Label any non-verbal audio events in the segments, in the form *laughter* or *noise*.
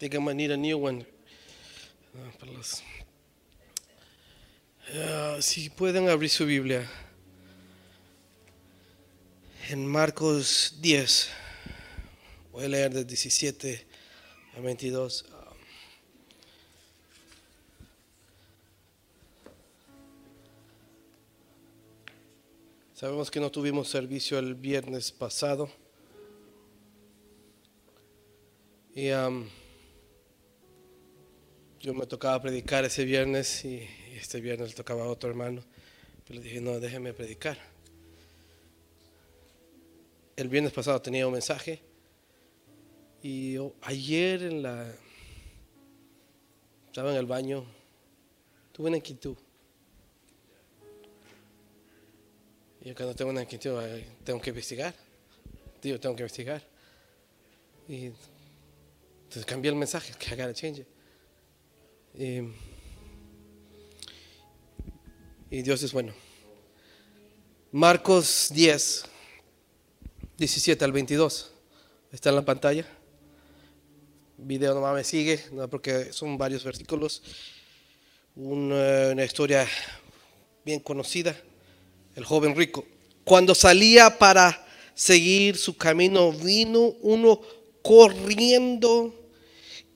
think I might need a new one. Si pueden abrir su Biblia. En Marcos 10. Voy a leer de 17 a 22. Ah. Sabemos que no tuvimos servicio el viernes pasado. Y am, yo me tocaba predicar ese viernes y, este viernes le tocaba a otro hermano. Pero le dije, no, déjeme predicar. El viernes pasado tenía un mensaje y ayer en la estaba en el baño, tuve una inquietud. Yo cuando tengo una inquietud tengo que investigar. Digo, tengo que investigar. Y entonces cambié el mensaje, que I gotta change it. Y, Dios es bueno. Marcos 10, 17 al 22. Está en la pantalla. Video nomás me sigue, no, porque son varios versículos. Una, una historia bien conocida. El joven rico. Cuando salía para seguir su camino, vino uno corriendo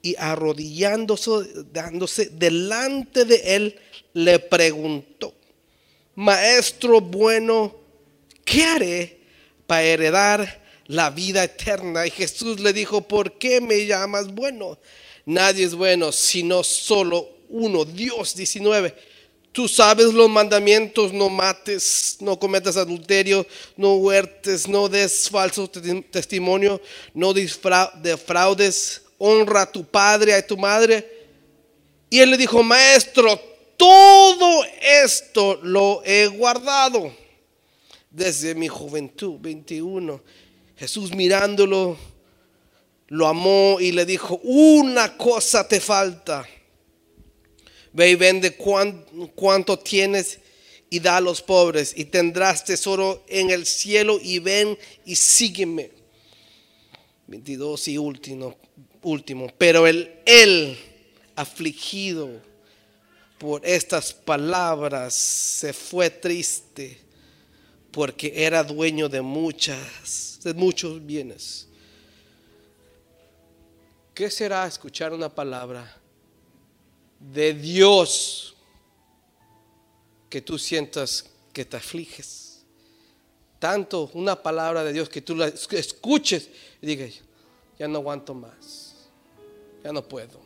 y arrodillándose, dándose delante de él, le preguntó, Maestro bueno, ¿qué haré para heredar la vida eterna? Y Jesús le dijo, ¿por qué me llamas bueno? Nadie es bueno, sino solo uno, Dios 19. Tú sabes los mandamientos, no mates, no cometas adulterio, no huertes, no des falso te- testimonio, no defraudes, honra a tu padre y a tu madre. Y él le dijo, maestro, todo esto lo he guardado desde mi juventud, 21. Jesús mirándolo, lo amó y le dijo, una cosa te falta. Ve y vende cuanto tienes y da a los pobres y tendrás tesoro en el cielo y ven y sígueme. 22 y último, último. Pero el, él, afligido por estas palabras, se fue triste porque era dueño de muchas, de muchos bienes. ¿Qué será escuchar una palabra de Dios que tú sientas que te afliges? Tanto una palabra de Dios que tú la escuches y digas, ya no aguanto más, ya no puedo,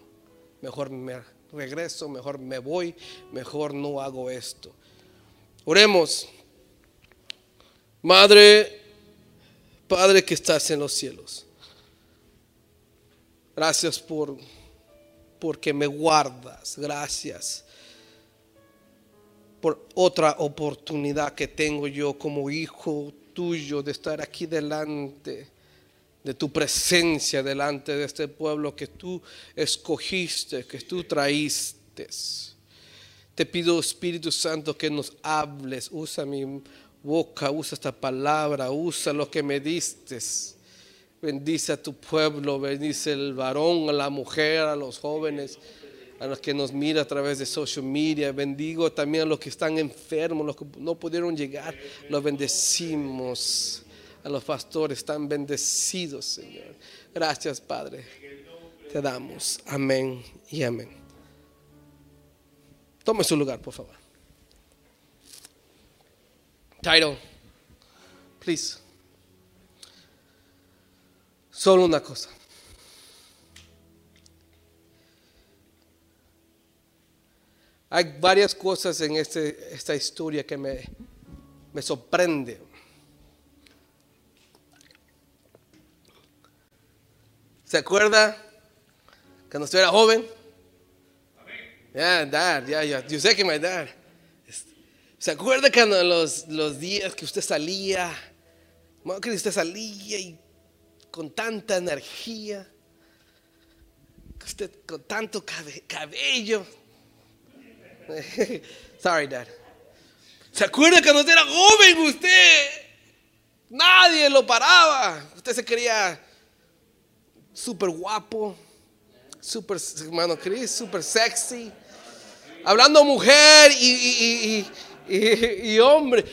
mejor me regreso, mejor me voy, mejor no hago esto. Oremos. Madre, Padre que estás en los cielos. Gracias por porque me guardas. Gracias por otra oportunidad que tengo yo como hijo tuyo de estar aquí delante de tu presencia, delante de este pueblo que tú escogiste, que tú traíste. Te pido, Espíritu Santo, que nos hables. Usa mi boca, usa esta palabra, usa lo que me diste. Bendice a tu pueblo, bendice el varón, a la mujer, a los jóvenes, a los que nos mira a través de social media. Bendigo también a los que están enfermos, los que no pudieron llegar. Los bendecimos. A los pastores están bendecidos, Señor. Gracias, Padre. Te damos. Amén y amén. Tome su lugar, por favor. Title, please. Solo una cosa. Hay varias cosas en este, esta historia que me, me sorprende. ¿Se acuerda cuando usted era joven? Ya, dad, ya, ya. Yo sé que me dad. ¿Se acuerda cuando los, los días que usted salía? que usted salía y con tanta energía, usted con tanto cabe- cabello. *laughs* Sorry, Dad. ¿Se acuerda cuando usted era joven? Usted, nadie lo paraba. Usted se quería súper guapo, Super, hermano Chris, super sexy. Hablando mujer y, y, y, hombre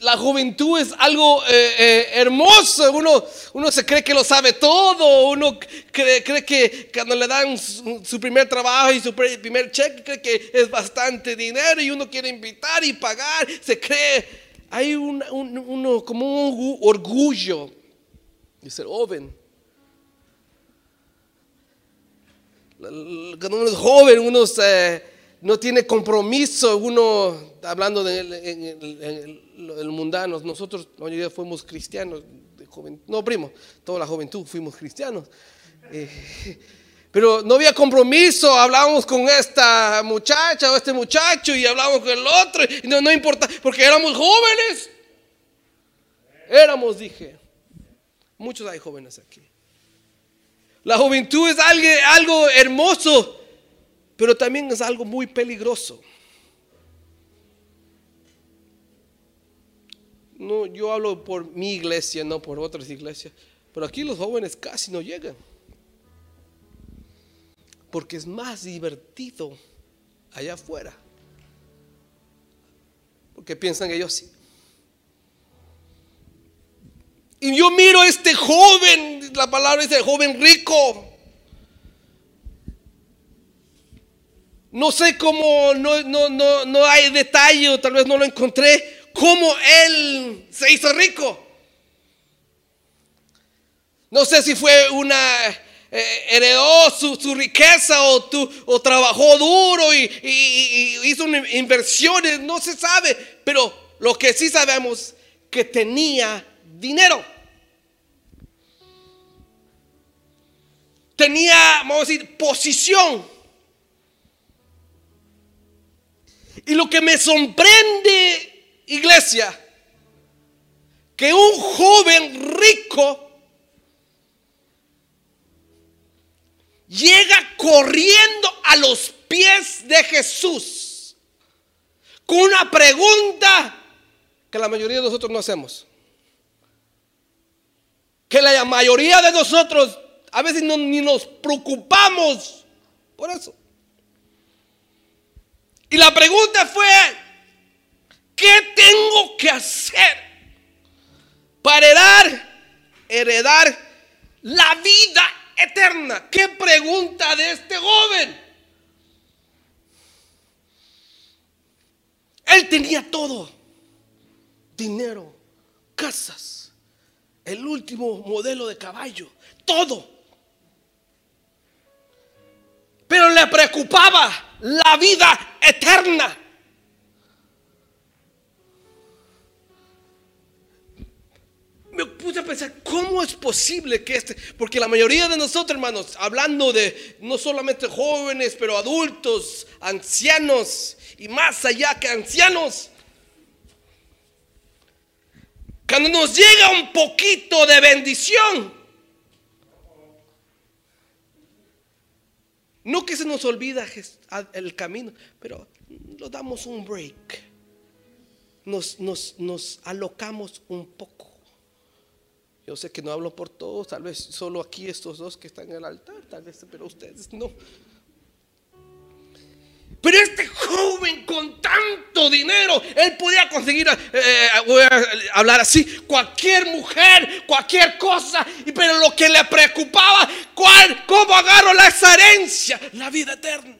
la juventud es algo eh, eh, hermoso. Uno, uno se cree que lo sabe todo. Uno cree, que cuando le dan su, primer trabajo y su primer cheque, cree que es bastante dinero y uno quiere invitar y pagar. Se cree. Hay un, uno como un orgullo ser joven. Cuando uno es joven, uno no tiene compromiso. Uno, hablando de, en, el mundanos, nosotros la mayoría fuimos cristianos, no primo, toda la juventud fuimos cristianos. Eh, pero no había compromiso, hablábamos con esta muchacha o este muchacho y hablábamos con el otro, no, no importa, porque éramos jóvenes. Éramos, dije. Muchos hay jóvenes aquí. La juventud es algo, hermoso, pero también es algo muy peligroso. no, yo hablo por mi iglesia, no por otras iglesias, pero aquí los jóvenes casi no llegan. Porque es más divertido allá afuera. Porque piensan ellos sí. Y yo miro a este joven, la palabra dice joven rico. No sé cómo, no, no, no, no hay detalle, tal vez no lo encontré, cómo él se hizo rico. No sé si fue una, eh, heredó su, riqueza o, o, trabajó duro y, hizo inversiones, no se sabe, pero lo que sí sabemos que tenía dinero. Tenía, vamos a decir, posición. Y lo que me sorprende iglesia, que un joven rico llega corriendo a los pies de Jesús con una pregunta que la mayoría de nosotros no hacemos. Que la mayoría de nosotros a veces no, ni nos preocupamos por eso. Y la pregunta fue, ¿Qué tengo que hacer para heredar, heredar la vida eterna? ¿Qué pregunta de este joven? Él tenía todo. Dinero, casas, el último modelo de caballo, todo. Pero le preocupaba la vida eterna. me puse a pensar, ¿cómo es posible que este, porque la mayoría de nosotros, hermanos, hablando de no solamente jóvenes, pero adultos, ancianos y más allá que ancianos, cuando nos llega un poquito de bendición, no que se nos olvida el camino, pero nos damos un break, nos, nos, nos alocamos un poco. Yo sé que no hablo por todos, tal vez solo aquí estos dos que están en el altar, tal vez, pero ustedes no. Pero este joven con tanto dinero, él podía conseguir, eh, voy a hablar así, cualquier mujer, cualquier cosa, pero lo que le preocupaba, ¿cuál, ¿cómo agarro la esa herencia? La vida eterna.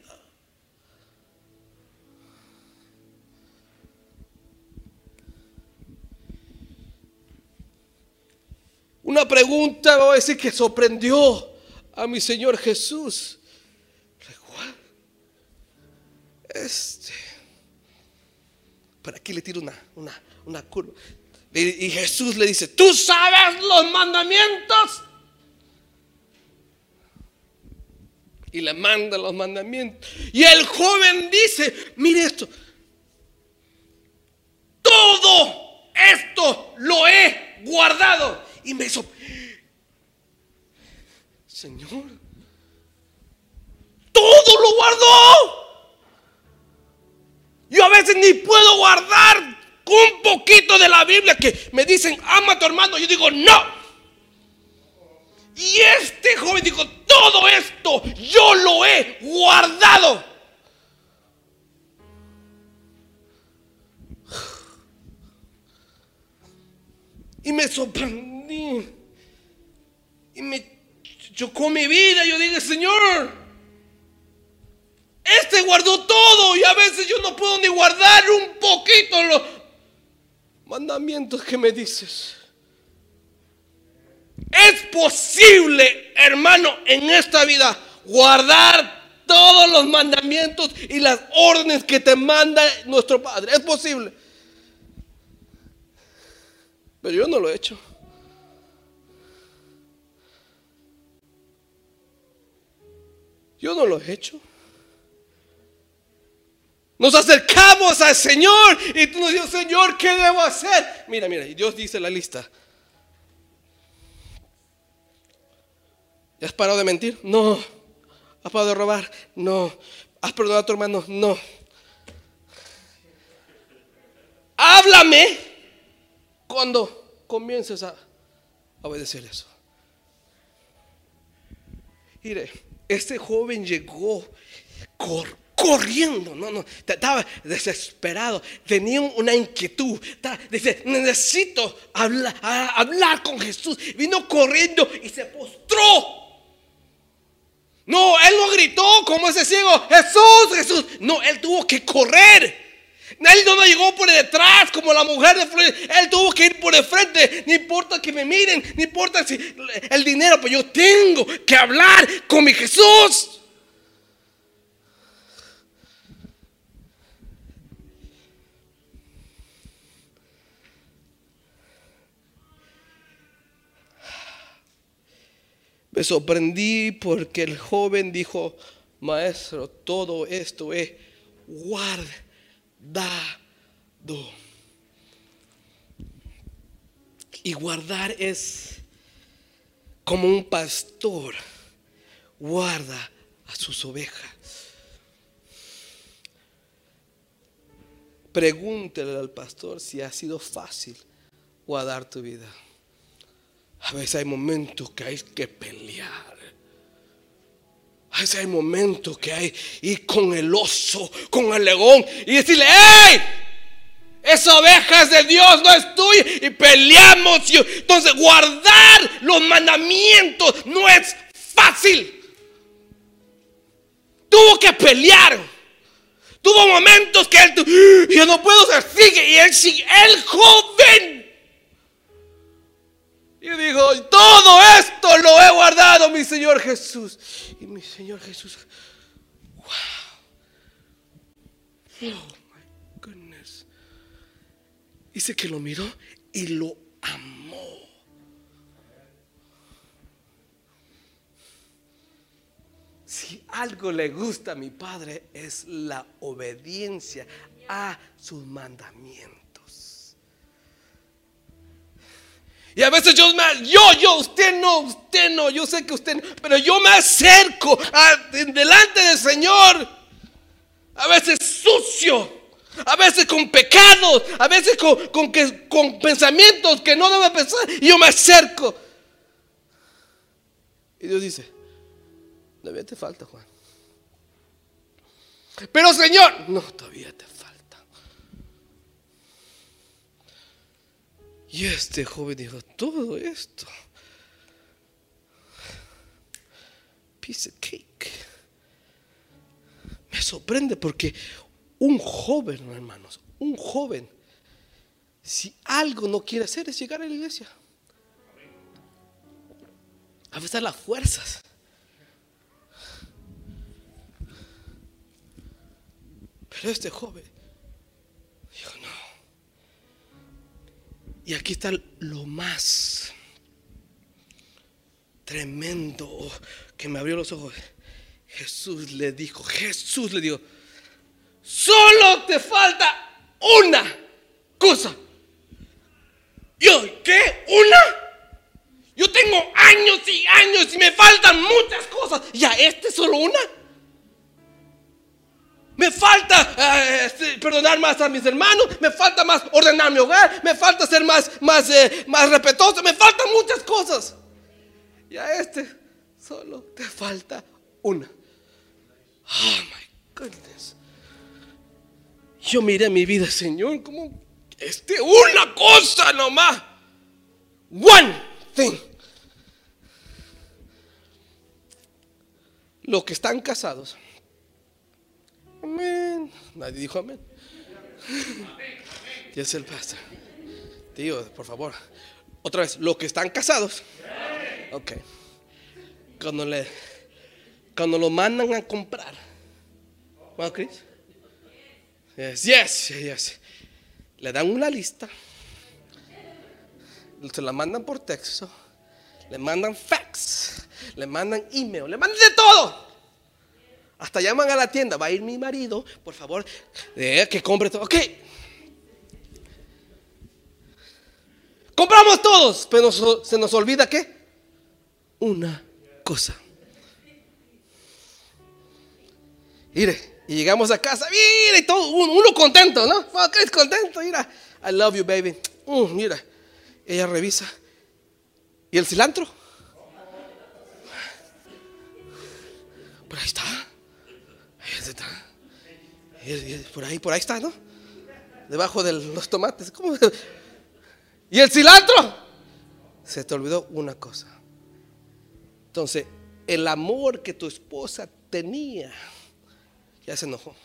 Una pregunta, voy a decir, que sorprendió a mi Señor Jesús. Este. Para aquí le tiro una, una, una curva. Y Jesús le dice, ¿tú sabes los mandamientos? Y le manda los mandamientos. Y el joven dice, mire esto, todo esto lo he guardado y me hizo, Señor, todo lo guardó. Yo a veces ni puedo guardar un poquito de la Biblia que me dicen, ama a tu hermano. Yo digo, no. Y este joven dijo, todo esto yo lo he guardado. Y me sorprendí. Y me chocó mi vida. Yo dije, Señor, este guardó todo y a veces yo no puedo ni guardar un poquito los mandamientos que me dices. Es posible, hermano, en esta vida guardar todos los mandamientos y las órdenes que te manda nuestro Padre. Es posible. Pero yo no lo he hecho. Yo no lo he hecho. Nos acercamos al Señor y tú nos dices, Señor, ¿qué debo hacer? Mira, mira, y Dios dice la lista. ¿Has parado de mentir? No. ¿Has parado de robar? No. ¿Has perdonado a tu hermano? No. Háblame cuando comiences a obedecer eso. Mire, este joven llegó corriendo, no, no, estaba desesperado, tenía una inquietud, dice, necesito hablar, hablar con Jesús. Vino corriendo y se postró. No, él no gritó como ese ciego, Jesús, Jesús. No, él tuvo que correr. Él no llegó por detrás como la mujer de Flores. Él tuvo que ir por el frente. No importa que me miren, no importa si el dinero, pues yo tengo que hablar con mi Jesús. Me sorprendí porque el joven dijo, maestro, todo esto es guardado. Y guardar es como un pastor guarda a sus ovejas. Pregúntele al pastor si ha sido fácil guardar tu vida. A veces hay momentos que hay que pelear. A veces hay momentos que hay ir con el oso, con el león y decirle, ¡Ey! Esa oveja es de Dios, no es tuya. Y peleamos. Entonces, guardar los mandamientos no es fácil. Tuvo que pelear. Tuvo momentos que él, yo no puedo ser, sigue. Y él el joven y dijo, todo esto lo he guardado, mi Señor Jesús. Y mi Señor Jesús, wow. Oh, my goodness. Dice que lo miró y lo amó. Si algo le gusta a mi Padre es la obediencia a sus mandamientos. Y a veces yo, yo, yo, usted no, usted no, yo sé que usted no, pero yo me acerco a, delante del Señor. A veces sucio, a veces con pecados, a veces con, con pensamientos que no debo pensar. Y yo me acerco. Y Dios dice, todavía te falta, Juan. Pero Señor, no, todavía te falta. Y este joven dijo, todo esto, piece of cake. Me sorprende porque un joven, hermanos, un joven, si algo no quiere hacer es llegar a la iglesia. A veces las fuerzas. Pero este joven Y aquí está lo más tremendo que me abrió los ojos. Jesús le dijo, Jesús le dijo, solo te falta una cosa. Yo, ¿qué? ¿Una? Yo tengo años y años y me faltan muchas cosas. ¿Ya este es solo una? Me falta eh, este, perdonar más a mis hermanos, me falta más ordenar mi hogar, me falta ser más, más, eh, más respetuoso, me faltan muchas cosas. Y a este Solo te falta una. Oh my goodness. Yo miré mi vida, Señor, como este una cosa nomás. One thing. Los que están casados. Nadie dijo amén. Dios el pastor. Tío, por favor. Otra vez, los que están casados. Ok. Cuando le cuando lo mandan a comprar. ¿Bueno, Chris? Yes, yes, yes. Le dan una lista. Se la mandan por texto. Le mandan fax. Le mandan email. Le mandan de. Hasta llaman a la tienda. Va a ir mi marido. Por favor, eh, que compre todo. Ok. Compramos todos. Pero se nos olvida que una cosa. Mire, y llegamos a casa, mire, todo, uno, contento, ¿no? ¿Qué contento? Mira, I love you, baby. Mm, mira, ella revisa. ¿Y el cilantro? Por ahí está. Por ahí, por ahí está, ¿no? Debajo de los tomates. ¿Y el cilantro? Se te olvidó una cosa. Entonces, el amor que tu esposa tenía ya se enojó.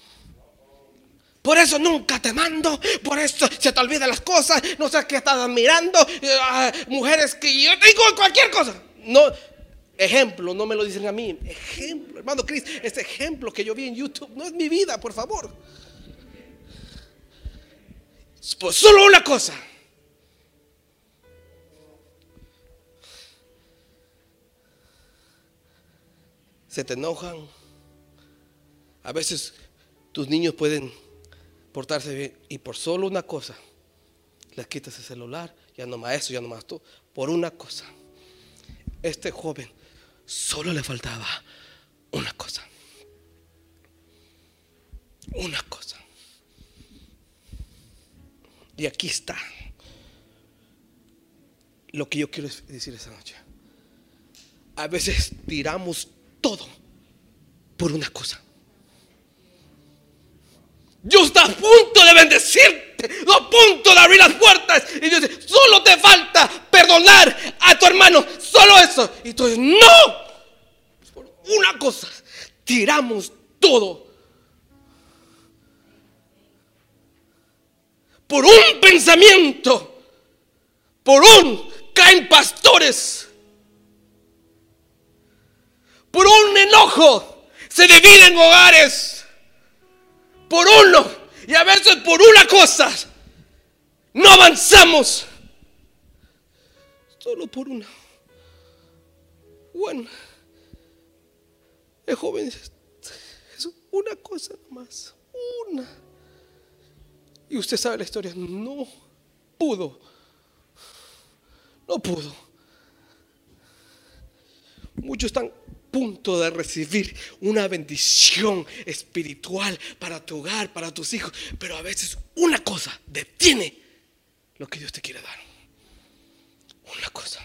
Por eso nunca te mando, por eso se te olvidan las cosas, no sé qué estás mirando, ah, mujeres que yo digo cualquier cosa. No, ejemplo, no me lo dicen a mí, ejemplo, hermano Cris, este ejemplo que yo vi en YouTube no es mi vida, por favor. Pues solo una cosa. Se te enojan a veces tus niños pueden portarse bien y por solo una cosa les quitas el celular, ya no más eso, ya no más tú, por una cosa. Este joven solo le faltaba una cosa. Una cosa. Y aquí está lo que yo quiero decir esta noche. A veces tiramos todo por una cosa. Dios está a punto de bendecirte, a punto de abrir las puertas. Y Dios dice, solo te falta perdonar a tu hermano, solo eso. Y tú dices, no, por una cosa, tiramos todo. Por un pensamiento, por un, caen pastores. Por un enojo, se dividen hogares por uno y a veces por una cosa no avanzamos. Solo por una. Bueno, el joven es una cosa más, una. Y usted sabe la historia, no pudo, no pudo. Muchos están punto de recibir una bendición espiritual para tu hogar, para tus hijos. Pero a veces una cosa detiene lo que Dios te quiere dar. Una cosa.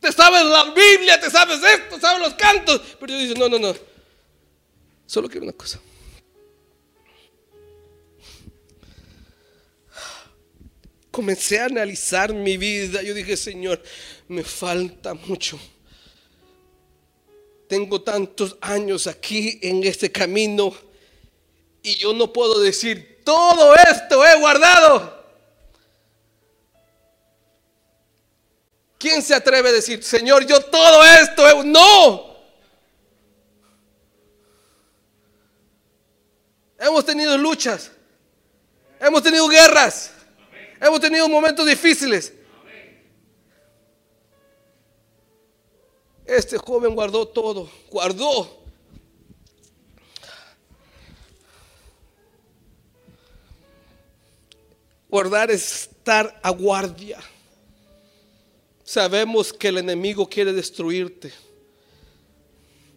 Te sabes la Biblia, te sabes esto, sabes los cantos. Pero Dios dice, no, no, no. Solo quiero una cosa. Comencé a analizar mi vida. Yo dije, Señor, me falta mucho. Tengo tantos años aquí en este camino y yo no puedo decir, todo esto he guardado. ¿Quién se atreve a decir, Señor, yo todo esto he... No. Hemos tenido luchas. Hemos tenido guerras. Hemos tenido momentos difíciles. Este joven guardó todo, guardó. Guardar es estar a guardia. Sabemos que el enemigo quiere destruirte.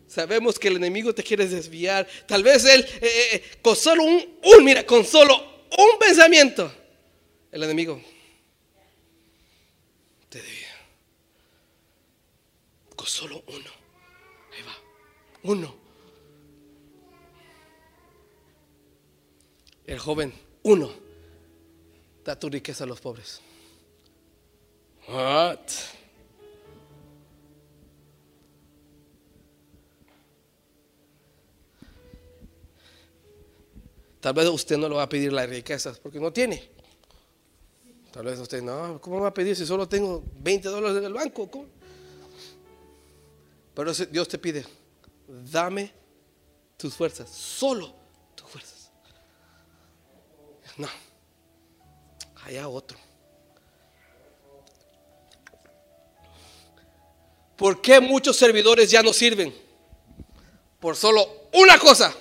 Sabemos que el enemigo te quiere desviar. Tal vez él, eh, eh, eh, con solo un, un, mira, con solo un pensamiento, el enemigo parte de vida. Con solo uno. Ahí va. Uno. El joven, uno. Da tu riqueza a los pobres. What? Tal vez usted no le va a pedir las riquezas porque no tiene. Tal vez usted, no, ¿cómo me va a pedir si solo tengo 20 dólares en el banco? Pero Dios te pide, dame tus fuerzas, solo tus fuerzas. No, allá otro. ¿Por qué muchos servidores ya no sirven? Por solo una cosa.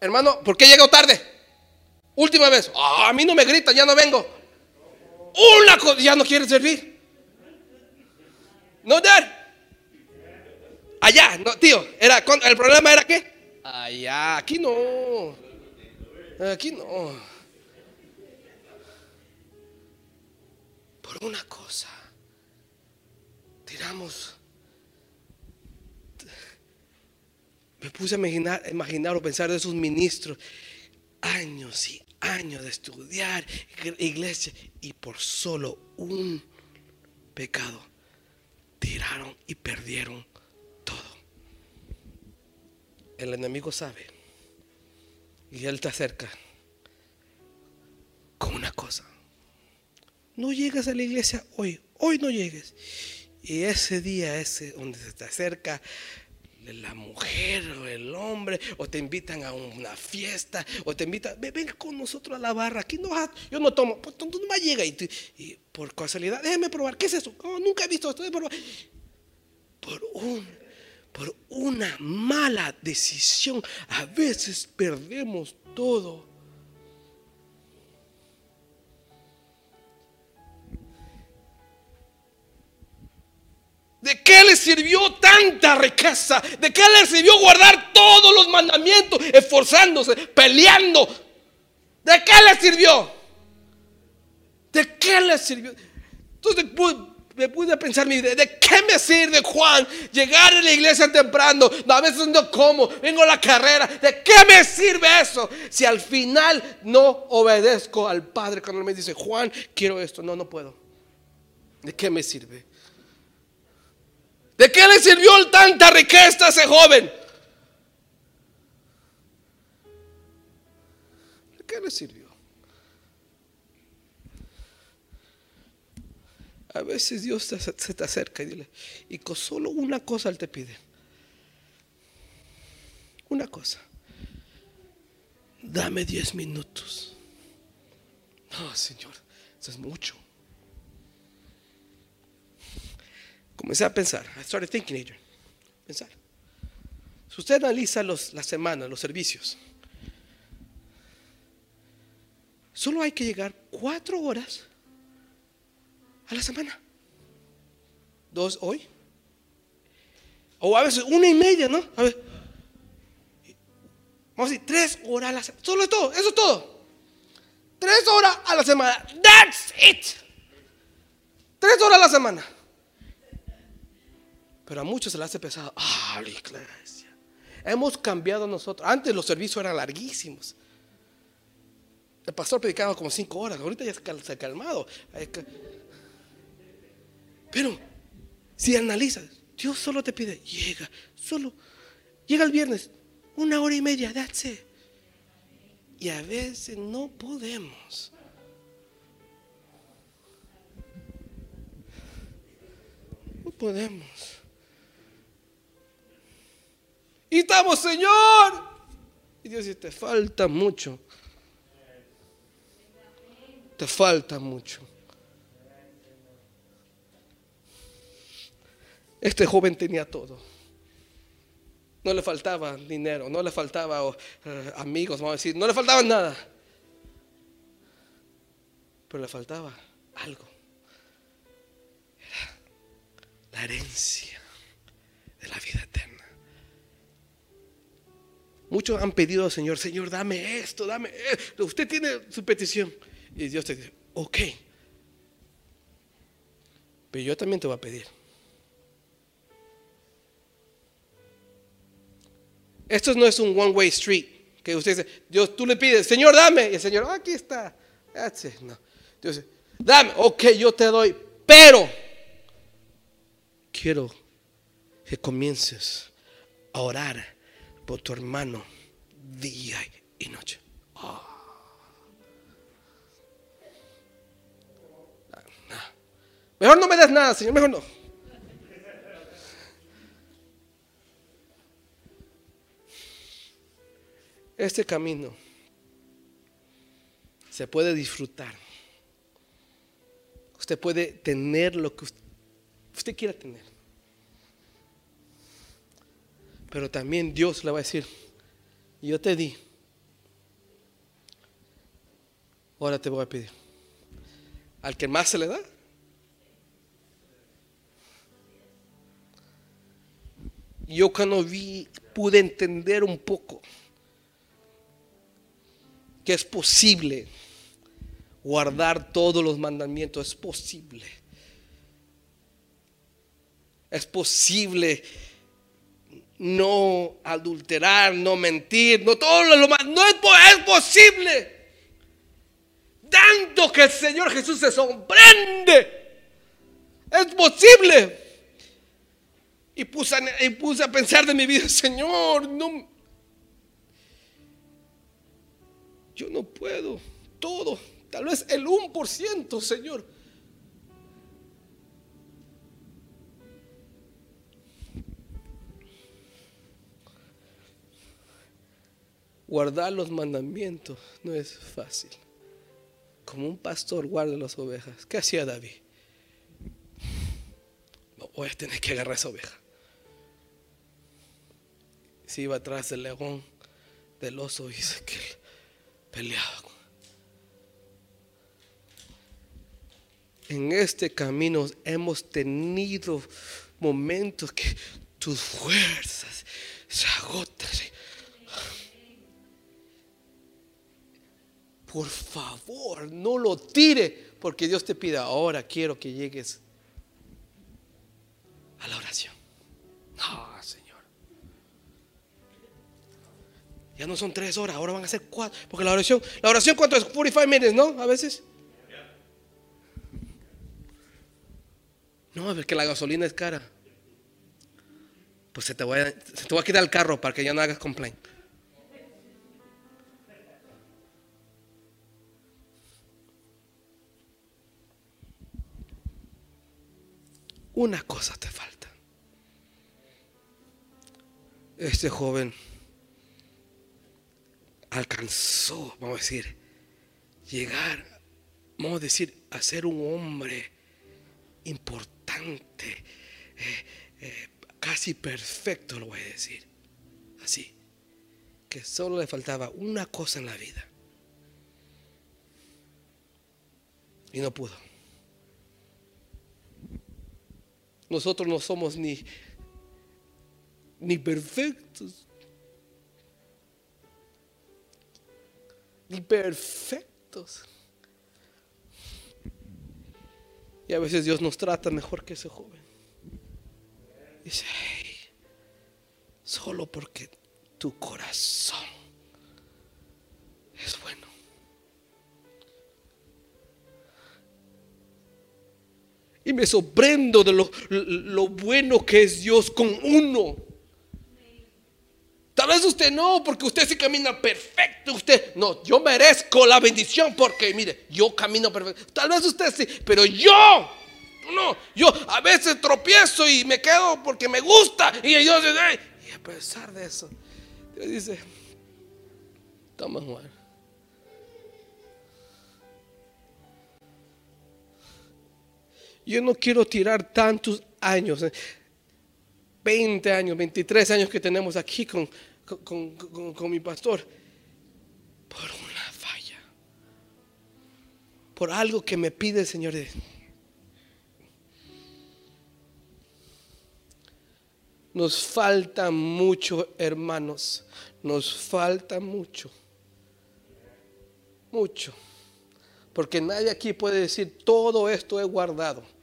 Hermano, ¿por qué llego tarde? Última vez. Ah, a mí no me gritan, ya no vengo. Una cosa, ya no quiere servir. No dar. Allá, no, tío, era el problema era qué? Allá, aquí no. Aquí no. Por una cosa. Tiramos. Me puse a imaginar, imaginar o pensar de esos ministros. Años y años de estudiar iglesia y por solo un pecado tiraron y perdieron todo. El enemigo sabe y él te acerca con una cosa. No llegas a la iglesia hoy, hoy no llegues. Y ese día, ese donde se te acerca la mujer o el hombre, o te invitan a una fiesta, o te invitan, ven, con nosotros a la barra, aquí no yo no tomo, pues tú no llega y, y, por casualidad, déjeme probar, ¿qué es eso? Nunca he visto esto, probar. Por un, por una mala decisión, a veces perdemos todo. ¿De qué le sirvió tanta riqueza? ¿De qué le sirvió guardar todos los mandamientos, esforzándose, peleando? ¿De qué le sirvió? ¿De qué le sirvió? Entonces me pude pensar, ¿de qué me sirve Juan llegar a la iglesia temprano? a veces no como, vengo a la carrera. ¿De qué me sirve eso? Si al final no obedezco al Padre cuando me dice, Juan, quiero esto. No, no puedo. ¿De qué me sirve? ¿De qué le sirvió tanta riqueza a ese joven? ¿De qué le sirvió? A veces Dios se te acerca y dile, y con solo una cosa Él te pide. Una cosa. Dame diez minutos. No, Señor, eso es mucho. Comencé a pensar. I started thinking, Adrian. Pensar. Si usted analiza los, la semana, los servicios, solo hay que llegar cuatro horas a la semana. Dos hoy. O a veces una y media, ¿no? A ver. Vamos a decir, tres horas a la semana. Solo es todo, eso es todo. Tres horas a la semana. That's it. Tres horas a la semana. Pero a muchos se les hace pesado. Ah, la iglesia. Hemos cambiado nosotros. Antes los servicios eran larguísimos. El pastor predicaba como cinco horas. Ahorita ya se ha calmado. Pero si analizas, Dios solo te pide, llega, solo, llega el viernes, una hora y media, that's. Y a veces no podemos. No podemos. Estamos, Señor. Y Dios dice, te falta mucho. Te falta mucho. Este joven tenía todo. No le faltaba dinero, no le faltaba eh, amigos, vamos a decir, no le faltaba nada. Pero le faltaba algo. Era la herencia de la vida eterna. Muchos han pedido al Señor, Señor, dame esto, dame esto. Usted tiene su petición. Y Dios te dice, ok. Pero yo también te voy a pedir. Esto no es un one-way street. Que usted dice, Dios, tú le pides, Señor, dame. Y el Señor, aquí está. No. Dios dice, dame. Ok, yo te doy. Pero quiero que comiences a orar por tu hermano día y noche. Mejor no me des nada, Señor, mejor no. Este camino se puede disfrutar. Usted puede tener lo que usted, quiera tener. Pero también Dios le va a decir, yo te di, ahora te voy a pedir. Al que más se le da, yo cuando vi, pude entender un poco que es posible guardar todos los mandamientos, es posible. Es posible no adulterar, no mentir, no todo lo más, no es, posible. Tanto que el Señor Jesús se sorprende. Es posible. Y puse, y puse a pensar de mi vida, *laughs* Señor, no, yo no puedo todo, tal vez el 1%, Señor. Guardar los mandamientos no es fácil. Como un pastor guarda las ovejas. ¿Qué hacía David? Voy a tener que agarrar esa oveja se iba atrás del león, del oso, y dice que peleaba. En este camino hemos tenido momentos que tus fuerzas se agotan. Por favor, no lo tire, porque Dios te pida, ahora quiero que llegues a la oración. No, Ya no son tres horas, ahora van a ser cuatro. Porque la oración, la oración cuánto es? 45 minutes, ¿no? A veces. No, a ver que la gasolina es cara. Pues se te, voy a, se te va a quitar el carro para que ya no hagas complaint. Una cosa te falta. Este joven alcanzó, vamos a decir, llegar, vamos a decir, a ser un hombre importante, eh, eh, casi perfecto, lo voy a decir, así, que solo le faltaba una cosa en la vida. Y no pudo. Nosotros no somos ni, ni perfectos, y perfectos. Y a veces Dios nos trata mejor que ese joven. Dice, solo porque tu corazón es bueno. Y me sorprendo de lo, lo bueno que es Dios con uno. Tal vez usted no, porque usted sí camina perfecto. Usted, no, yo merezco la bendición porque, mire, yo camino perfecto. Tal vez usted sí, pero yo, no, yo a veces tropiezo y me quedo porque me gusta. Y Dios y a pesar de eso, Dios dice, toma Juan. Yo no quiero tirar tantos años. 20 años, 23 años que tenemos aquí con, con, mi pastor, por una falla, por algo que me pide el Señor. Nos falta mucho, hermanos. Nos falta mucho. Mucho. Porque nadie aquí puede decir, todo esto he guardado.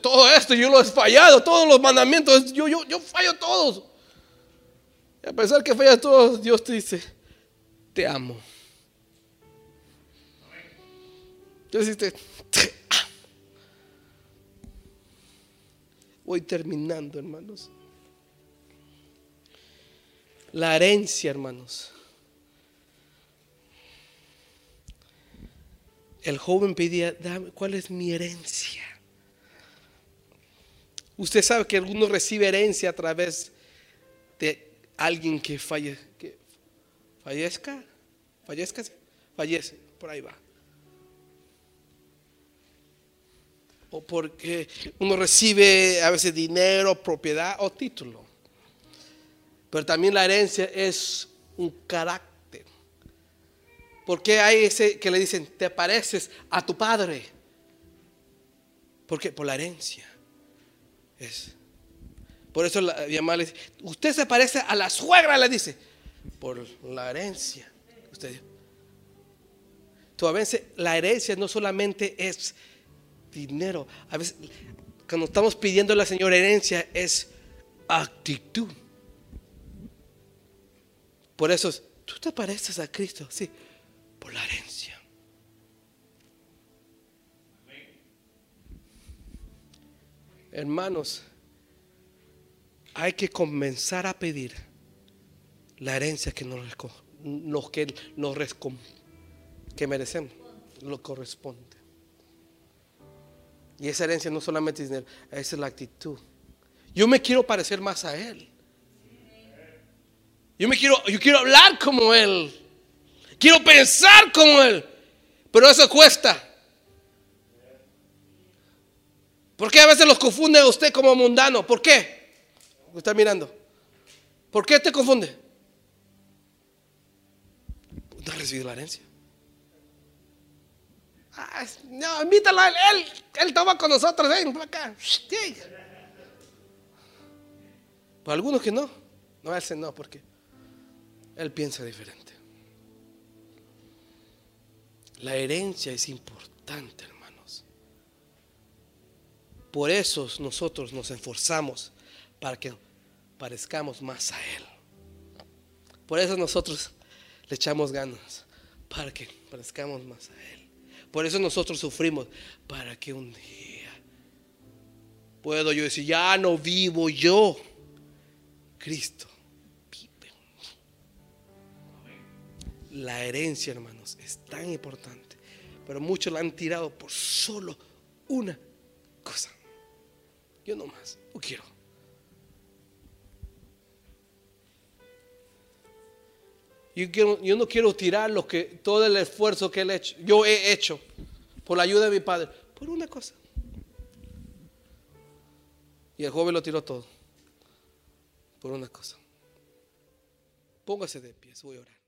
Todo esto yo lo he fallado, todos los mandamientos, yo, yo, yo fallo todos. Y a pesar que fallas todos, Dios te dice, te amo. Dios dice, te amo. Voy terminando, hermanos. La herencia, hermanos. El joven pedía, dame, ¿cuál es mi herencia? Usted sabe que alguno recibe herencia a través de alguien que, falle, que fallezca, fallezca, fallece, por ahí va. O porque uno recibe a veces dinero, propiedad o título. Pero también la herencia es un carácter. ¿Por qué hay ese que le dicen, te pareces a tu padre? Porque por la herencia. Es. Por eso la le dice, usted se parece a la suegra, le dice, por la herencia. Usted. Tú, a veces la herencia no solamente es dinero, a veces cuando estamos pidiendo a la Señora herencia es actitud. Por eso, tú te pareces a Cristo, sí, por la herencia. Hermanos, hay que comenzar a pedir la herencia que nos, que nos que merecemos, lo corresponde. Y esa herencia no solamente es esa es la actitud. Yo me quiero parecer más a Él. Yo me quiero, yo quiero hablar como Él. Quiero pensar como Él. Pero eso cuesta. ¿Por qué a veces los confunde a usted como mundano? ¿Por qué? Está mirando. ¿Por qué te confunde? No recibido la herencia. Ah, no, invítalo a él. Él, toma con nosotros. Ven acá. Para algunos que no. No, ese no, porque él piensa diferente. La herencia es importante, hermanos. Por eso nosotros nos esforzamos para que parezcamos más a Él. Por eso nosotros le echamos ganas para que parezcamos más a Él. Por eso nosotros sufrimos para que un día puedo yo decir, ya no vivo yo, Cristo La herencia, hermanos, es tan importante. Pero muchos la han tirado por solo una cosa. Yo no más, no quiero. Yo, yo, no quiero tirar lo que todo el esfuerzo que él hecho, yo he hecho por la ayuda de mi padre, por una cosa. Y el joven lo tiró todo por una cosa. Póngase de pie, voy a orar.